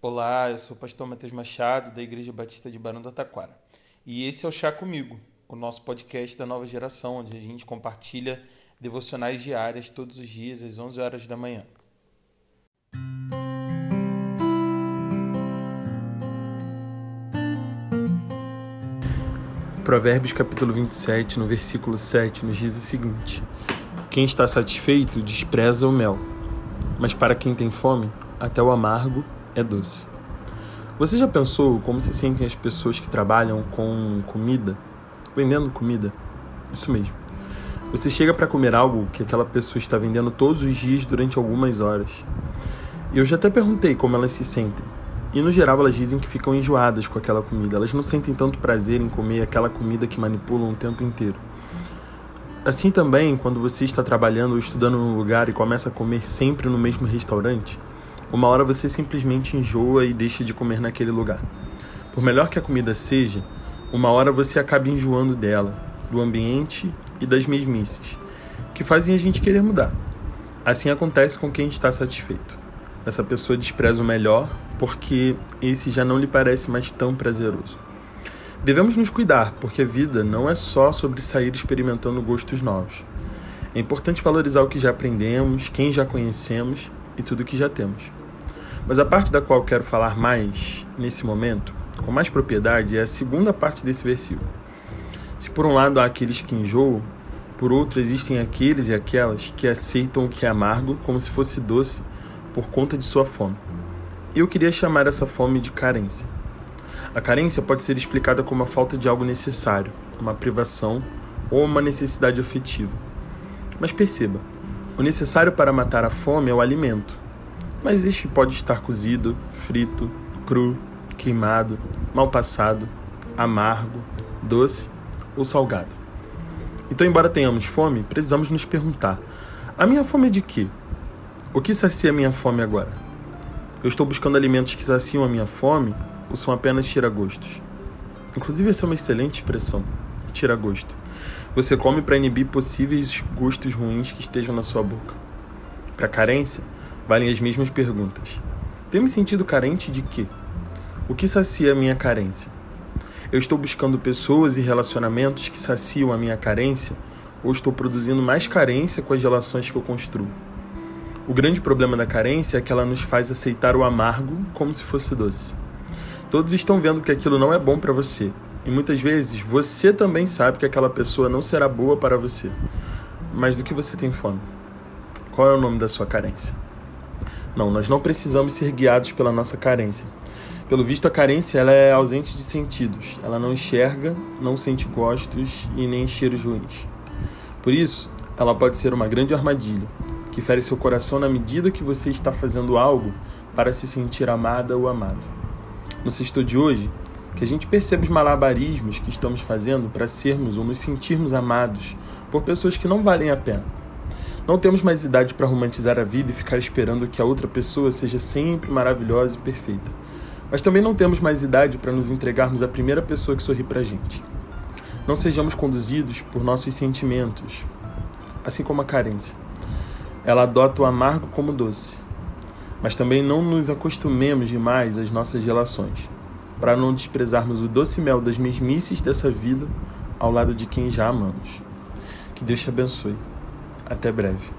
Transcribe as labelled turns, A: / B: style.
A: Olá, eu sou o pastor Matheus Machado, da Igreja Batista de Barão do Taquara. E esse é o Chá Comigo, o nosso podcast da nova geração, onde a gente compartilha devocionais diárias todos os dias às 11 horas da manhã. Provérbios capítulo 27, no versículo 7, nos diz o seguinte: Quem está satisfeito despreza o mel, mas para quem tem fome, até o amargo é doce. Você já pensou como se sentem as pessoas que trabalham com comida, vendendo comida? Isso mesmo. Você chega para comer algo que aquela pessoa está vendendo todos os dias durante algumas horas. Eu já até perguntei como elas se sentem. E no geral elas dizem que ficam enjoadas com aquela comida. Elas não sentem tanto prazer em comer aquela comida que manipulam o tempo inteiro. Assim também, quando você está trabalhando ou estudando num lugar e começa a comer sempre no mesmo restaurante, uma hora você simplesmente enjoa e deixa de comer naquele lugar. Por melhor que a comida seja, uma hora você acaba enjoando dela, do ambiente e das mesmices, que fazem a gente querer mudar. Assim acontece com quem está satisfeito. Essa pessoa despreza o melhor porque esse já não lhe parece mais tão prazeroso. Devemos nos cuidar, porque a vida não é só sobre sair experimentando gostos novos. É importante valorizar o que já aprendemos, quem já conhecemos e tudo que já temos. Mas a parte da qual quero falar mais nesse momento, com mais propriedade, é a segunda parte desse versículo. Se por um lado há aqueles que enjoam, por outro existem aqueles e aquelas que aceitam o que é amargo como se fosse doce por conta de sua fome. Eu queria chamar essa fome de carência. A carência pode ser explicada como a falta de algo necessário, uma privação ou uma necessidade afetiva. Mas perceba, o necessário para matar a fome é o alimento, mas este pode estar cozido, frito, cru, queimado, mal passado, amargo, doce ou salgado. Então, embora tenhamos fome, precisamos nos perguntar: a minha fome é de quê? O que sacia minha fome agora? Eu estou buscando alimentos que saciam a minha fome ou são apenas tiragostos? Inclusive, essa é uma excelente expressão, tira-gosto. Você come para inibir possíveis gostos ruins que estejam na sua boca. Para carência, valem as mesmas perguntas. Tenho me sentido carente de quê? O que sacia a minha carência? Eu estou buscando pessoas e relacionamentos que saciam a minha carência ou estou produzindo mais carência com as relações que eu construo? O grande problema da carência é que ela nos faz aceitar o amargo como se fosse doce. Todos estão vendo que aquilo não é bom para você, e muitas vezes você também sabe que aquela pessoa não será boa para você. Mas do que você tem fome? Qual é o nome da sua carência? Não, nós não precisamos ser guiados pela nossa carência. Pelo visto, a carência ela é ausente de sentidos. Ela não enxerga, não sente gostos e nem cheiros ruins. Por isso, ela pode ser uma grande armadilha que fere seu coração na medida que você está fazendo algo para se sentir amada ou amado. No sexto de hoje, que a gente perceba os malabarismos que estamos fazendo para sermos ou nos sentirmos amados por pessoas que não valem a pena. Não temos mais idade para romantizar a vida e ficar esperando que a outra pessoa seja sempre maravilhosa e perfeita. Mas também não temos mais idade para nos entregarmos à primeira pessoa que sorri para a gente. Não sejamos conduzidos por nossos sentimentos, assim como a carência ela adota o amargo como doce. Mas também não nos acostumemos demais às nossas relações, para não desprezarmos o doce mel das mesmices dessa vida ao lado de quem já amamos. Que Deus te abençoe. Até breve.